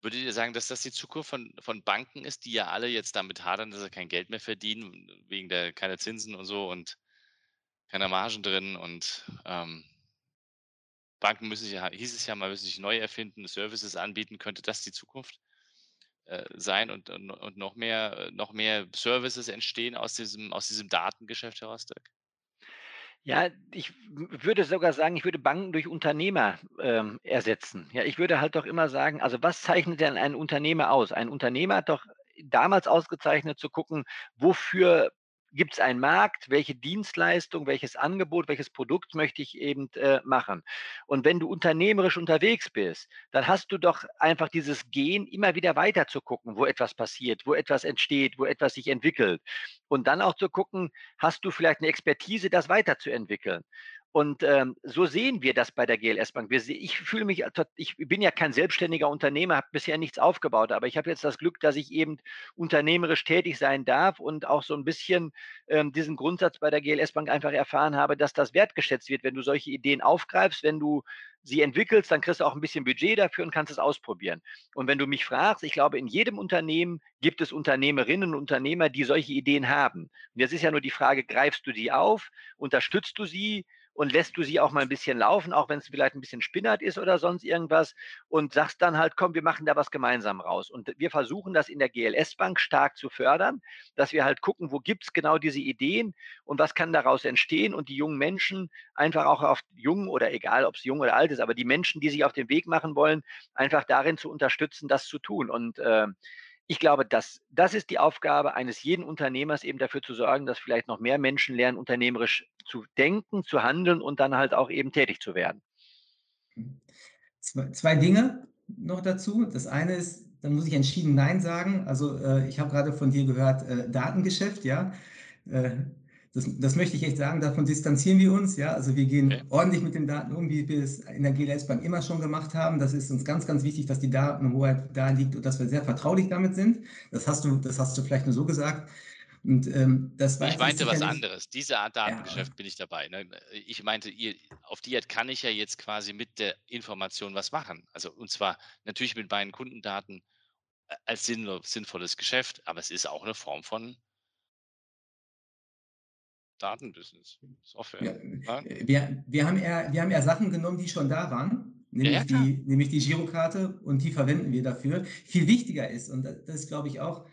Würdet ihr sagen, dass das die Zukunft von, von Banken ist, die ja alle jetzt damit hadern, dass sie kein Geld mehr verdienen, wegen der keine Zinsen und so und keiner Margen drin und ähm, Banken müssen sich, hieß es ja mal, müssen sich neu erfinden, Services anbieten, könnte das die Zukunft sein und, und, und, noch mehr, noch mehr Services entstehen aus diesem, aus diesem Datengeschäft heraus, Dirk? Ja, ich würde sogar sagen, ich würde Banken durch Unternehmer ähm, ersetzen. Ja, ich würde halt doch immer sagen, also was zeichnet denn ein Unternehmer aus? Ein Unternehmer hat doch damals ausgezeichnet zu gucken, wofür gibt es einen Markt, welche Dienstleistung, welches Angebot, welches Produkt möchte ich eben äh, machen. Und wenn du unternehmerisch unterwegs bist, dann hast du doch einfach dieses Gehen, immer wieder weiter zu gucken, wo etwas passiert, wo etwas entsteht, wo etwas sich entwickelt. Und dann auch zu gucken, hast du vielleicht eine Expertise, das weiterzuentwickeln. Und ähm, so sehen wir das bei der GLS Bank. Wir, ich fühle mich, ich bin ja kein selbstständiger Unternehmer, habe bisher nichts aufgebaut, aber ich habe jetzt das Glück, dass ich eben unternehmerisch tätig sein darf und auch so ein bisschen ähm, diesen Grundsatz bei der GLS Bank einfach erfahren habe, dass das wertgeschätzt wird, wenn du solche Ideen aufgreifst, wenn du sie entwickelst, dann kriegst du auch ein bisschen Budget dafür und kannst es ausprobieren. Und wenn du mich fragst, ich glaube, in jedem Unternehmen gibt es Unternehmerinnen und Unternehmer, die solche Ideen haben. Und jetzt ist ja nur die Frage, greifst du die auf, unterstützt du sie, und lässt du sie auch mal ein bisschen laufen, auch wenn es vielleicht ein bisschen spinnert ist oder sonst irgendwas und sagst dann halt, komm, wir machen da was gemeinsam raus. Und wir versuchen das in der GLS-Bank stark zu fördern, dass wir halt gucken, wo gibt es genau diese Ideen und was kann daraus entstehen und die jungen Menschen einfach auch auf jung oder egal, ob es jung oder alt ist, aber die Menschen, die sich auf den Weg machen wollen, einfach darin zu unterstützen, das zu tun. Und äh, ich glaube, das, das ist die Aufgabe eines jeden Unternehmers, eben dafür zu sorgen, dass vielleicht noch mehr Menschen lernen, unternehmerisch zu denken, zu handeln und dann halt auch eben tätig zu werden. Zwei, zwei Dinge noch dazu. Das eine ist, dann muss ich entschieden Nein sagen. Also äh, ich habe gerade von dir gehört, äh, Datengeschäft, ja. Äh, das, das, möchte ich echt sagen, davon distanzieren wir uns. Ja? Also wir gehen okay. ordentlich mit den Daten um, wie wir es in der GLS Bank immer schon gemacht haben. Das ist uns ganz, ganz wichtig, dass die Datenhoheit da liegt und dass wir sehr vertraulich damit sind. Das hast du, das hast du vielleicht nur so gesagt. Und, ähm, das ich meinte was anderes. Diese Art Datengeschäft ja. bin ich dabei. Ne? Ich meinte, ihr, auf die Art kann ich ja jetzt quasi mit der Information was machen. Also und zwar natürlich mit meinen Kundendaten äh, als sinnvolles Geschäft, aber es ist auch eine Form von Datenbusiness, Software. Ja, wir, wir, haben eher, wir haben eher Sachen genommen, die schon da waren, nämlich, ja, die, nämlich die Girokarte und die verwenden wir dafür. Viel wichtiger ist, und das ist, glaube ich, auch,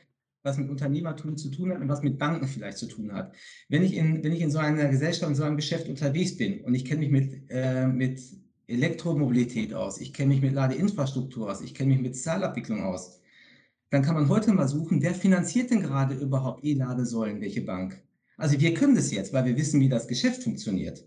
was mit Unternehmertum zu tun hat und was mit Banken vielleicht zu tun hat. Wenn ich in, wenn ich in so einer Gesellschaft, in so einem Geschäft unterwegs bin und ich kenne mich mit, äh, mit Elektromobilität aus, ich kenne mich mit Ladeinfrastruktur aus, ich kenne mich mit Zahlabwicklung aus, dann kann man heute mal suchen, wer finanziert denn gerade überhaupt E-Ladesäulen, welche Bank? Also wir können das jetzt, weil wir wissen, wie das Geschäft funktioniert.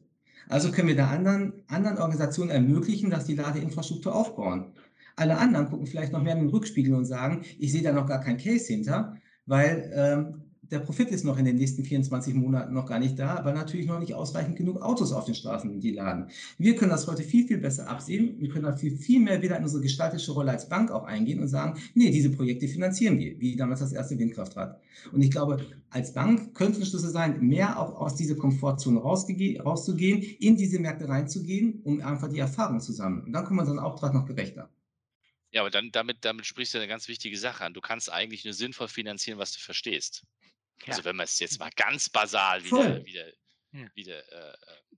Also können wir da anderen, anderen Organisationen ermöglichen, dass die Ladeinfrastruktur aufbauen. Alle anderen gucken vielleicht noch mehr in den Rückspiegel und sagen, ich sehe da noch gar kein Case hinter, weil ähm, der Profit ist noch in den nächsten 24 Monaten noch gar nicht da, weil natürlich noch nicht ausreichend genug Autos auf den Straßen die laden. Wir können das heute viel, viel besser absehen. Wir können dafür viel mehr wieder in unsere gestaltische Rolle als Bank auch eingehen und sagen, nee, diese Projekte finanzieren wir, wie damals das erste Windkraftrad. Und ich glaube, als Bank könnte ein Schlüssel sein, mehr auch aus dieser Komfortzone rauszugehen, in diese Märkte reinzugehen, um einfach die Erfahrung zu sammeln. Und dann kommt man seinen Auftrag noch gerechter. Ja, aber dann damit, damit sprichst du eine ganz wichtige Sache an. Du kannst eigentlich nur sinnvoll finanzieren, was du verstehst. Ja. Also wenn man es jetzt mal ganz basal wieder, wieder, ja. wieder äh, äh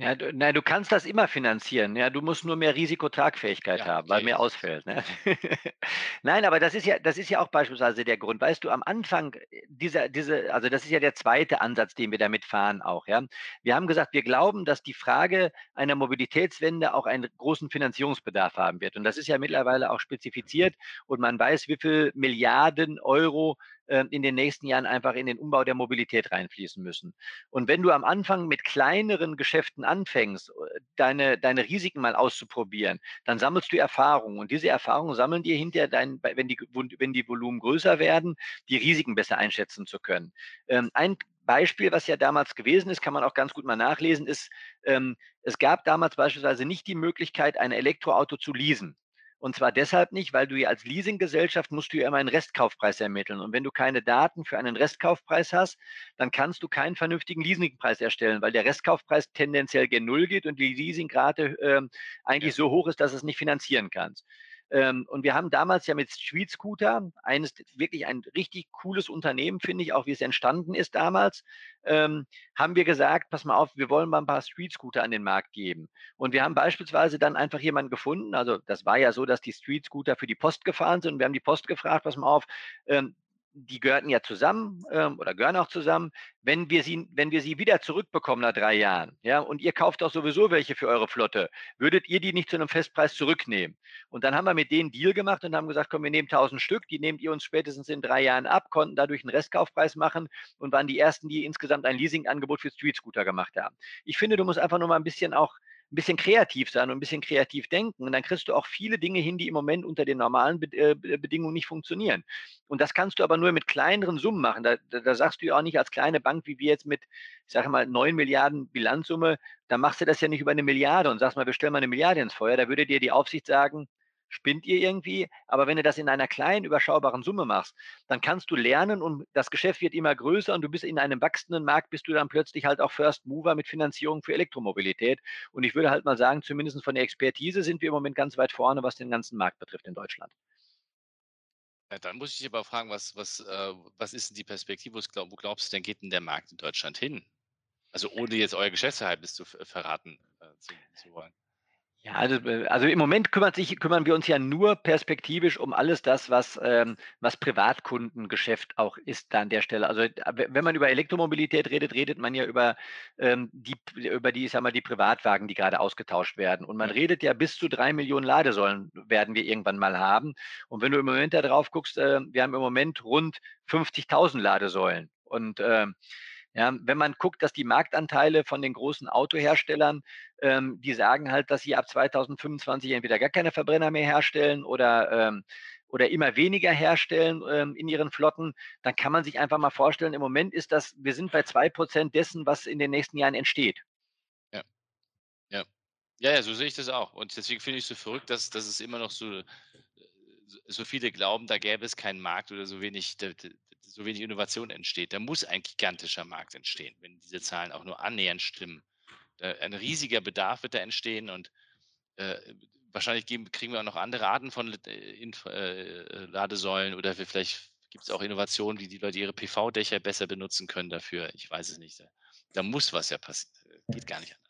ja, du, na, du kannst das immer finanzieren. Ja, du musst nur mehr Risikotragfähigkeit ja, haben, weil mehr ausfällt. Ne? Nein, aber das ist ja, das ist ja auch beispielsweise der Grund. Weißt du, am Anfang äh, dieser, diese, also das ist ja der zweite Ansatz, den wir damit fahren auch. Ja, wir haben gesagt, wir glauben, dass die Frage einer Mobilitätswende auch einen großen Finanzierungsbedarf haben wird. Und das ist ja mittlerweile auch spezifiziert und man weiß, wie viel Milliarden Euro ähm, in den nächsten Jahren einfach in den Umbau der Mobilität reinfließen müssen. Und wenn du am Anfang mit kleineren Geschäften anfängst, äh, deine, deine Risiken mal auszuprobieren, dann sammelst du Erfahrungen. Und diese Erfahrungen sammeln dir hinterher, dein, wenn, die, wenn die Volumen größer werden, die Risiken besser einschätzen zu können. Ähm, ein Beispiel, was ja damals gewesen ist, kann man auch ganz gut mal nachlesen, ist, ähm, es gab damals beispielsweise nicht die Möglichkeit, ein Elektroauto zu leasen. Und zwar deshalb nicht, weil du ja als Leasinggesellschaft musst du ja immer einen Restkaufpreis ermitteln. Und wenn du keine Daten für einen Restkaufpreis hast, dann kannst du keinen vernünftigen Leasingpreis erstellen, weil der Restkaufpreis tendenziell gen Null geht und die Leasingrate äh, eigentlich ja. so hoch ist, dass es nicht finanzieren kannst. Ähm, und wir haben damals ja mit Street Scooter, eines wirklich ein richtig cooles Unternehmen, finde ich, auch wie es entstanden ist damals, ähm, haben wir gesagt, pass mal auf, wir wollen mal ein paar Street Scooter an den Markt geben. Und wir haben beispielsweise dann einfach jemanden gefunden, also das war ja so, dass die Street Scooter für die Post gefahren sind und wir haben die Post gefragt, pass mal auf, ähm, die gehörten ja zusammen ähm, oder gehören auch zusammen. Wenn wir sie, wenn wir sie wieder zurückbekommen nach drei Jahren, ja, und ihr kauft auch sowieso welche für eure Flotte, würdet ihr die nicht zu einem Festpreis zurücknehmen? Und dann haben wir mit denen Deal gemacht und haben gesagt, komm, wir nehmen 1000 Stück, die nehmt ihr uns spätestens in drei Jahren ab, konnten dadurch einen Restkaufpreis machen und waren die ersten, die insgesamt ein Leasingangebot für Street Scooter gemacht haben. Ich finde, du musst einfach nur mal ein bisschen auch ein bisschen kreativ sein und ein bisschen kreativ denken. Und dann kriegst du auch viele Dinge hin, die im Moment unter den normalen Be äh, Bedingungen nicht funktionieren. Und das kannst du aber nur mit kleineren Summen machen. Da, da, da sagst du ja auch nicht als kleine Bank, wie wir jetzt mit, ich sage mal, 9 Milliarden Bilanzsumme, da machst du das ja nicht über eine Milliarde und sagst mal, wir stellen mal eine Milliarde ins Feuer. Da würde dir die Aufsicht sagen, spinnt ihr irgendwie. Aber wenn du das in einer kleinen, überschaubaren Summe machst, dann kannst du lernen und das Geschäft wird immer größer und du bist in einem wachsenden Markt, bist du dann plötzlich halt auch First Mover mit Finanzierung für Elektromobilität. Und ich würde halt mal sagen, zumindest von der Expertise sind wir im Moment ganz weit vorne, was den ganzen Markt betrifft in Deutschland. Ja, dann muss ich aber fragen, was, was, äh, was ist denn die Perspektive? Wo glaubst du denn geht denn der Markt in Deutschland hin? Also ohne jetzt euer Geschäftsgeheimnis zu verraten äh, zu, zu wollen. Ja, also, äh, also im Moment kümmert sich, kümmern wir uns ja nur perspektivisch um alles das, was, ähm, was Privatkundengeschäft auch ist da an der Stelle. Also wenn man über Elektromobilität redet, redet man ja über ähm, die, über die, ich sag mal, die Privatwagen, die gerade ausgetauscht werden. Und man redet ja bis zu drei Millionen Ladesäulen werden wir irgendwann mal haben. Und wenn du im Moment da drauf guckst, äh, wir haben im Moment rund 50.000 Ladesäulen. Und äh, ja, wenn man guckt, dass die Marktanteile von den großen Autoherstellern, ähm, die sagen halt, dass sie ab 2025 entweder gar keine Verbrenner mehr herstellen oder ähm, oder immer weniger herstellen ähm, in ihren Flotten, dann kann man sich einfach mal vorstellen, im Moment ist das, wir sind bei zwei Prozent dessen, was in den nächsten Jahren entsteht. Ja. Ja. Ja, ja, so sehe ich das auch. Und deswegen finde ich es so verrückt, dass, dass es immer noch so, so viele glauben, da gäbe es keinen Markt oder so wenig, so wenig Innovation entsteht. Da muss ein gigantischer Markt entstehen, wenn diese Zahlen auch nur annähernd stimmen. Ein riesiger Bedarf wird da entstehen und äh, wahrscheinlich geben, kriegen wir auch noch andere Arten von äh, äh, Ladesäulen oder vielleicht gibt es auch Innovationen, wie die Leute ihre PV-Dächer besser benutzen können dafür. Ich weiß es nicht. Da, da muss was ja passieren. Geht gar nicht anders.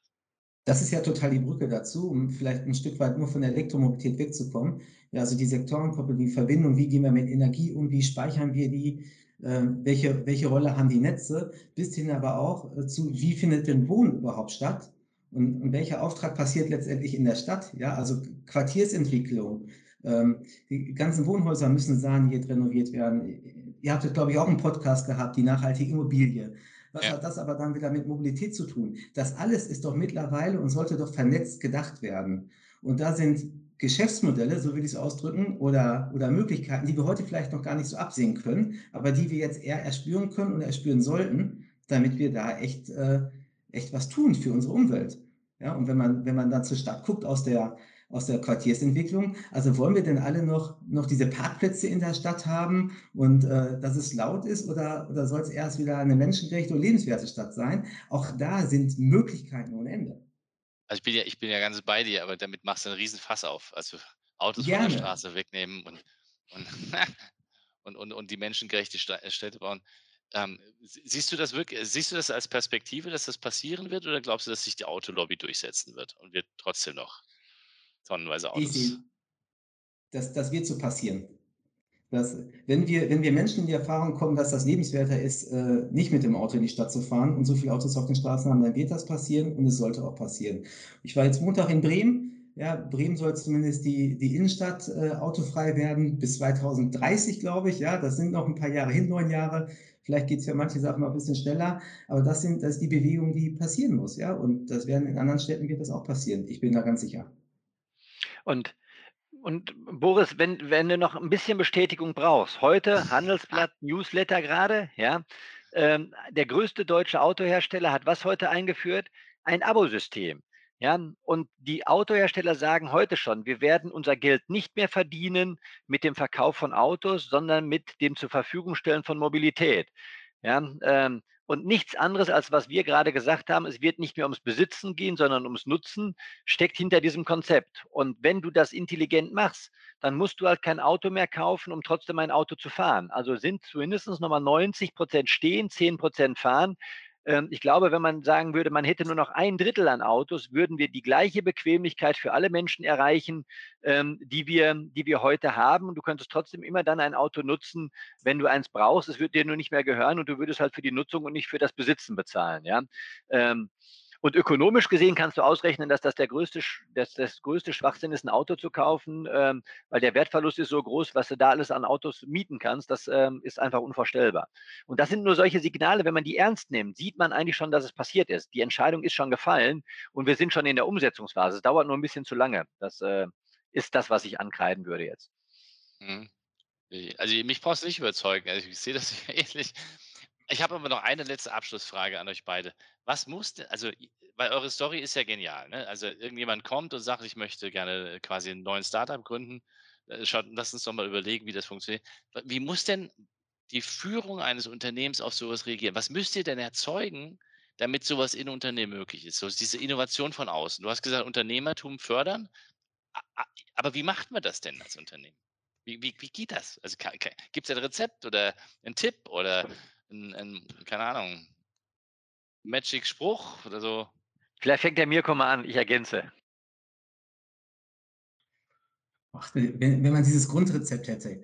Das ist ja total die Brücke dazu, um vielleicht ein Stück weit nur von der Elektromobilität wegzukommen. Ja, also die Sektorenkoppel, die Verbindung, wie gehen wir mit Energie um, wie speichern wir die, äh, welche, welche Rolle haben die Netze, bis hin aber auch äh, zu, wie findet denn Wohnen überhaupt statt und, und welcher Auftrag passiert letztendlich in der Stadt, ja, also Quartiersentwicklung. Ähm, die ganzen Wohnhäuser müssen saniert, renoviert werden. Ihr habt, glaube ich, auch einen Podcast gehabt, die nachhaltige Immobilie. Was ja. hat das aber dann wieder mit Mobilität zu tun? Das alles ist doch mittlerweile und sollte doch vernetzt gedacht werden. Und da sind Geschäftsmodelle, so will ich es ausdrücken, oder, oder Möglichkeiten, die wir heute vielleicht noch gar nicht so absehen können, aber die wir jetzt eher erspüren können und erspüren sollten, damit wir da echt, äh, echt was tun für unsere Umwelt. Ja, und wenn man, wenn man dann zur Stadt guckt aus der, aus der Quartiersentwicklung. Also wollen wir denn alle noch, noch diese Parkplätze in der Stadt haben und äh, dass es laut ist oder, oder soll es erst wieder eine menschengerechte und lebenswerte Stadt sein? Auch da sind Möglichkeiten ohne Ende. Also ich bin ja, ich bin ja ganz bei dir, aber damit machst du einen riesen Fass auf. Also Autos Gerne. von der Straße wegnehmen und, und, und, und, und die menschengerechte Städte bauen. Ähm, siehst du das wirklich, siehst du das als Perspektive, dass das passieren wird, oder glaubst du, dass sich die Autolobby durchsetzen wird und wir trotzdem noch tonnenweise Autos. Ich das, das wird so passieren. Dass, wenn, wir, wenn wir Menschen in die Erfahrung kommen, dass das lebenswerter ist, äh, nicht mit dem Auto in die Stadt zu fahren und so viele Autos auf den Straßen haben, dann wird das passieren und es sollte auch passieren. Ich war jetzt Montag in Bremen. Ja, Bremen soll zumindest die, die Innenstadt äh, autofrei werden bis 2030, glaube ich. Ja, das sind noch ein paar Jahre hin, neun Jahre. Vielleicht geht es ja manche Sachen noch ein bisschen schneller, aber das, sind, das ist die Bewegung, die passieren muss. Ja, und das werden in anderen Städten wird das auch passieren. Ich bin da ganz sicher. Und und Boris, wenn, wenn du noch ein bisschen Bestätigung brauchst, heute Handelsblatt Newsletter gerade, ja, ähm, der größte deutsche Autohersteller hat was heute eingeführt? Ein Abosystem. Ja, und die Autohersteller sagen heute schon, wir werden unser Geld nicht mehr verdienen mit dem Verkauf von Autos, sondern mit dem zur Verfügung stellen von Mobilität. Ja, ähm, und nichts anderes, als was wir gerade gesagt haben, es wird nicht mehr ums Besitzen gehen, sondern ums Nutzen, steckt hinter diesem Konzept. Und wenn du das intelligent machst, dann musst du halt kein Auto mehr kaufen, um trotzdem ein Auto zu fahren. Also sind zumindest nochmal 90 Prozent stehen, 10 Prozent fahren. Ähm, ich glaube, wenn man sagen würde, man hätte nur noch ein Drittel an Autos, würden wir die gleiche Bequemlichkeit für alle Menschen erreichen, ähm, die, wir, die wir heute haben. Und du könntest trotzdem immer dann ein Auto nutzen, wenn du eins brauchst. Es wird dir nur nicht mehr gehören und du würdest halt für die Nutzung und nicht für das Besitzen bezahlen. Ja? Und ökonomisch gesehen kannst du ausrechnen, dass das der größte, dass das größte Schwachsinn ist, ein Auto zu kaufen, ähm, weil der Wertverlust ist so groß, was du da alles an Autos mieten kannst, das ähm, ist einfach unvorstellbar. Und das sind nur solche Signale, wenn man die ernst nimmt, sieht man eigentlich schon, dass es passiert ist. Die Entscheidung ist schon gefallen und wir sind schon in der Umsetzungsphase. Es dauert nur ein bisschen zu lange. Das äh, ist das, was ich ankreiden würde jetzt. Mhm. Also mich brauchst du nicht überzeugen. Also ich sehe das ähnlich. Ich habe aber noch eine letzte Abschlussfrage an euch beide. Was muss denn, also, weil eure Story ist ja genial, ne? Also irgendjemand kommt und sagt, ich möchte gerne quasi einen neuen Startup gründen. Äh, schaut, lass uns doch mal überlegen, wie das funktioniert. Wie muss denn die Führung eines Unternehmens auf sowas reagieren? Was müsst ihr denn erzeugen, damit sowas in Unternehmen möglich ist? So diese Innovation von außen. Du hast gesagt, Unternehmertum fördern. Aber wie macht man das denn als Unternehmen? Wie, wie, wie geht das? Also gibt es ein Rezept oder einen Tipp oder ein, ein keine Ahnung, Magic-Spruch oder so? Vielleicht fängt der Mirko mal an, ich ergänze. Ach, wenn, wenn man dieses Grundrezept hätte.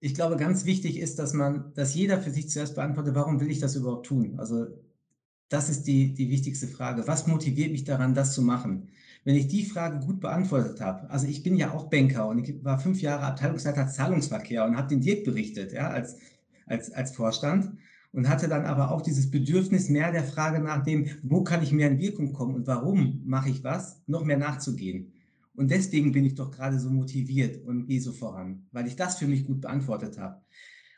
Ich glaube, ganz wichtig ist, dass man, dass jeder für sich zuerst beantwortet, warum will ich das überhaupt tun? Also das ist die, die wichtigste Frage. Was motiviert mich daran, das zu machen? Wenn ich die Frage gut beantwortet habe, also ich bin ja auch Banker und ich war fünf Jahre Abteilungsleiter Zahlungsverkehr und habe den Dirk berichtet, ja, als als, als Vorstand und hatte dann aber auch dieses Bedürfnis, mehr der Frage nach dem, wo kann ich mehr in Wirkung kommen und warum mache ich was, noch mehr nachzugehen. Und deswegen bin ich doch gerade so motiviert und gehe so voran, weil ich das für mich gut beantwortet habe.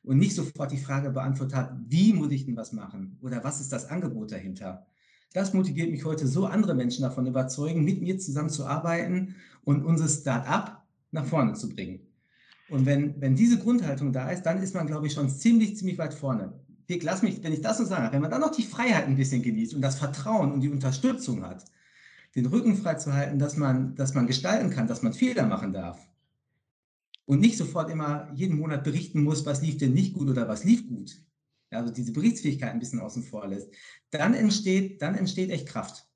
Und nicht sofort die Frage beantwortet habe, wie muss ich denn was machen oder was ist das Angebot dahinter. Das motiviert mich heute so, andere Menschen davon überzeugen, mit mir zusammenzuarbeiten und unser Start-up nach vorne zu bringen. Und wenn, wenn diese Grundhaltung da ist, dann ist man, glaube ich, schon ziemlich, ziemlich weit vorne. Dirk, lass mich, wenn ich das so sage, wenn man dann noch die Freiheit ein bisschen genießt und das Vertrauen und die Unterstützung hat, den Rücken frei zu halten, dass man, dass man gestalten kann, dass man Fehler machen darf. Und nicht sofort immer jeden Monat berichten muss, was lief denn nicht gut oder was lief gut. Also diese Berichtsfähigkeit ein bisschen außen vor lässt. Dann entsteht, dann entsteht echt Kraft.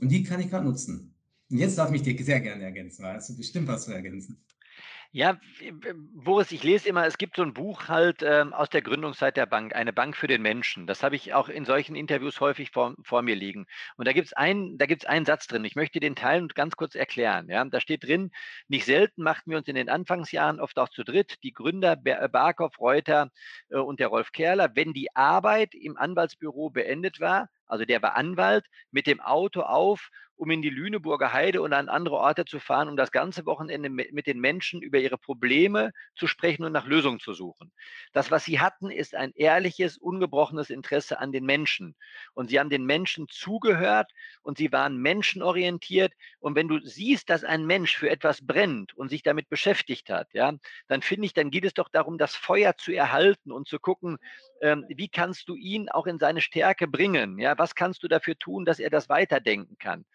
Und die kann ich gerade nutzen. Und jetzt darf ich dich sehr gerne ergänzen, weil du bestimmt was zu ergänzen. Ja, Boris, ich lese immer, es gibt so ein Buch halt ähm, aus der Gründungszeit der Bank, eine Bank für den Menschen. Das habe ich auch in solchen Interviews häufig vor, vor mir liegen. Und da gibt es einen, einen Satz drin. Ich möchte den teilen und ganz kurz erklären. Ja, da steht drin: Nicht selten machten wir uns in den Anfangsjahren oft auch zu dritt, die Gründer äh, Barkov, Reuter äh, und der Rolf Kerler, wenn die Arbeit im Anwaltsbüro beendet war, also der war Anwalt, mit dem Auto auf um in die Lüneburger Heide und an andere Orte zu fahren, um das ganze Wochenende mit den Menschen über ihre Probleme zu sprechen und nach Lösungen zu suchen. Das, was sie hatten, ist ein ehrliches, ungebrochenes Interesse an den Menschen. Und sie haben den Menschen zugehört und sie waren menschenorientiert. Und wenn du siehst, dass ein Mensch für etwas brennt und sich damit beschäftigt hat, ja, dann finde ich, dann geht es doch darum, das Feuer zu erhalten und zu gucken, ähm, wie kannst du ihn auch in seine Stärke bringen? Ja, was kannst du dafür tun, dass er das weiterdenken kann?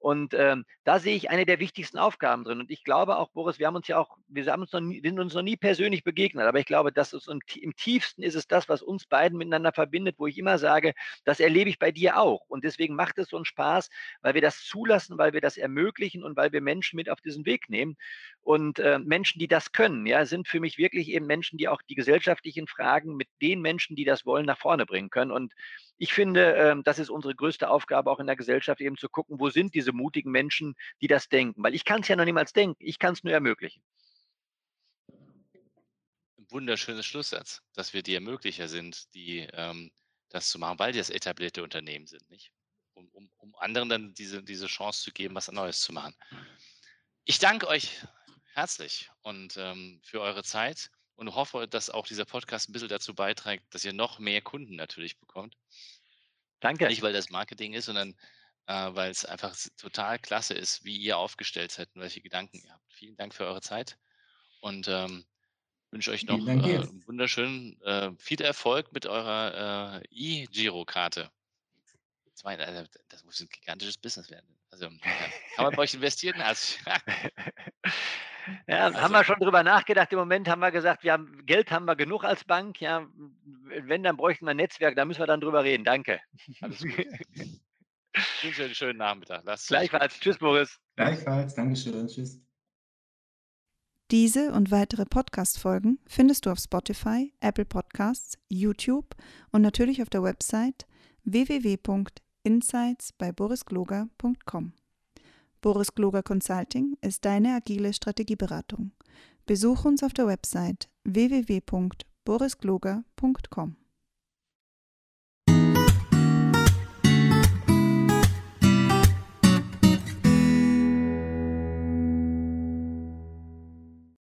Und ähm, da sehe ich eine der wichtigsten Aufgaben drin. Und ich glaube auch, Boris, wir haben uns ja auch, wir haben uns noch nie, sind uns noch nie persönlich begegnet, aber ich glaube, dass es im, tiefsten ist es das, was uns beiden miteinander verbindet, wo ich immer sage, das erlebe ich bei dir auch. Und deswegen macht es so einen Spaß, weil wir das zulassen, weil wir das ermöglichen und weil wir Menschen mit auf diesen Weg nehmen. Und äh, Menschen, die das können, ja, sind für mich wirklich eben Menschen, die auch die gesellschaftlichen Fragen mit den Menschen, die das wollen, nach vorne bringen können. Und ich finde, ähm, das ist unsere größte Aufgabe auch in der Gesellschaft, eben zu gucken, wo sind diese mutigen Menschen, die das denken. Weil ich kann es ja noch niemals denken, ich kann es nur ermöglichen. Wunderschönes Schlusssatz, dass wir die Ermöglicher sind, die ähm, das zu machen, weil die das etablierte Unternehmen sind, nicht? Um, um, um anderen dann diese, diese Chance zu geben, was Neues zu machen. Ich danke euch herzlich und ähm, für eure Zeit und hoffe, dass auch dieser Podcast ein bisschen dazu beiträgt, dass ihr noch mehr Kunden natürlich bekommt. Danke. Nicht, weil das Marketing ist, sondern äh, weil es einfach total klasse ist, wie ihr aufgestellt seid und welche Gedanken ihr habt. Vielen Dank für eure Zeit und ähm, wünsche euch noch äh, wunderschönen äh, viel Erfolg mit eurer äh, E-Giro-Karte. Also, das muss ein gigantisches Business werden. Also kann man bei euch investieren? Also, Ja, also, haben wir schon drüber nachgedacht. Im Moment haben wir gesagt, wir haben Geld haben wir genug als Bank. Ja, wenn, dann bräuchten wir ein Netzwerk, da müssen wir dann drüber reden. Danke. Alles gut. Ich wünsche einen schönen Nachmittag. Lasst Gleichfalls. Tschüss, Boris. Gleichfalls. Dankeschön. Tschüss. Diese und weitere Podcast-Folgen findest du auf Spotify, Apple Podcasts, YouTube und natürlich auf der Website www.insights bei borisgloger.com. Boris Gloger Consulting ist deine agile Strategieberatung. Besuch uns auf der Website www.borisgloger.com.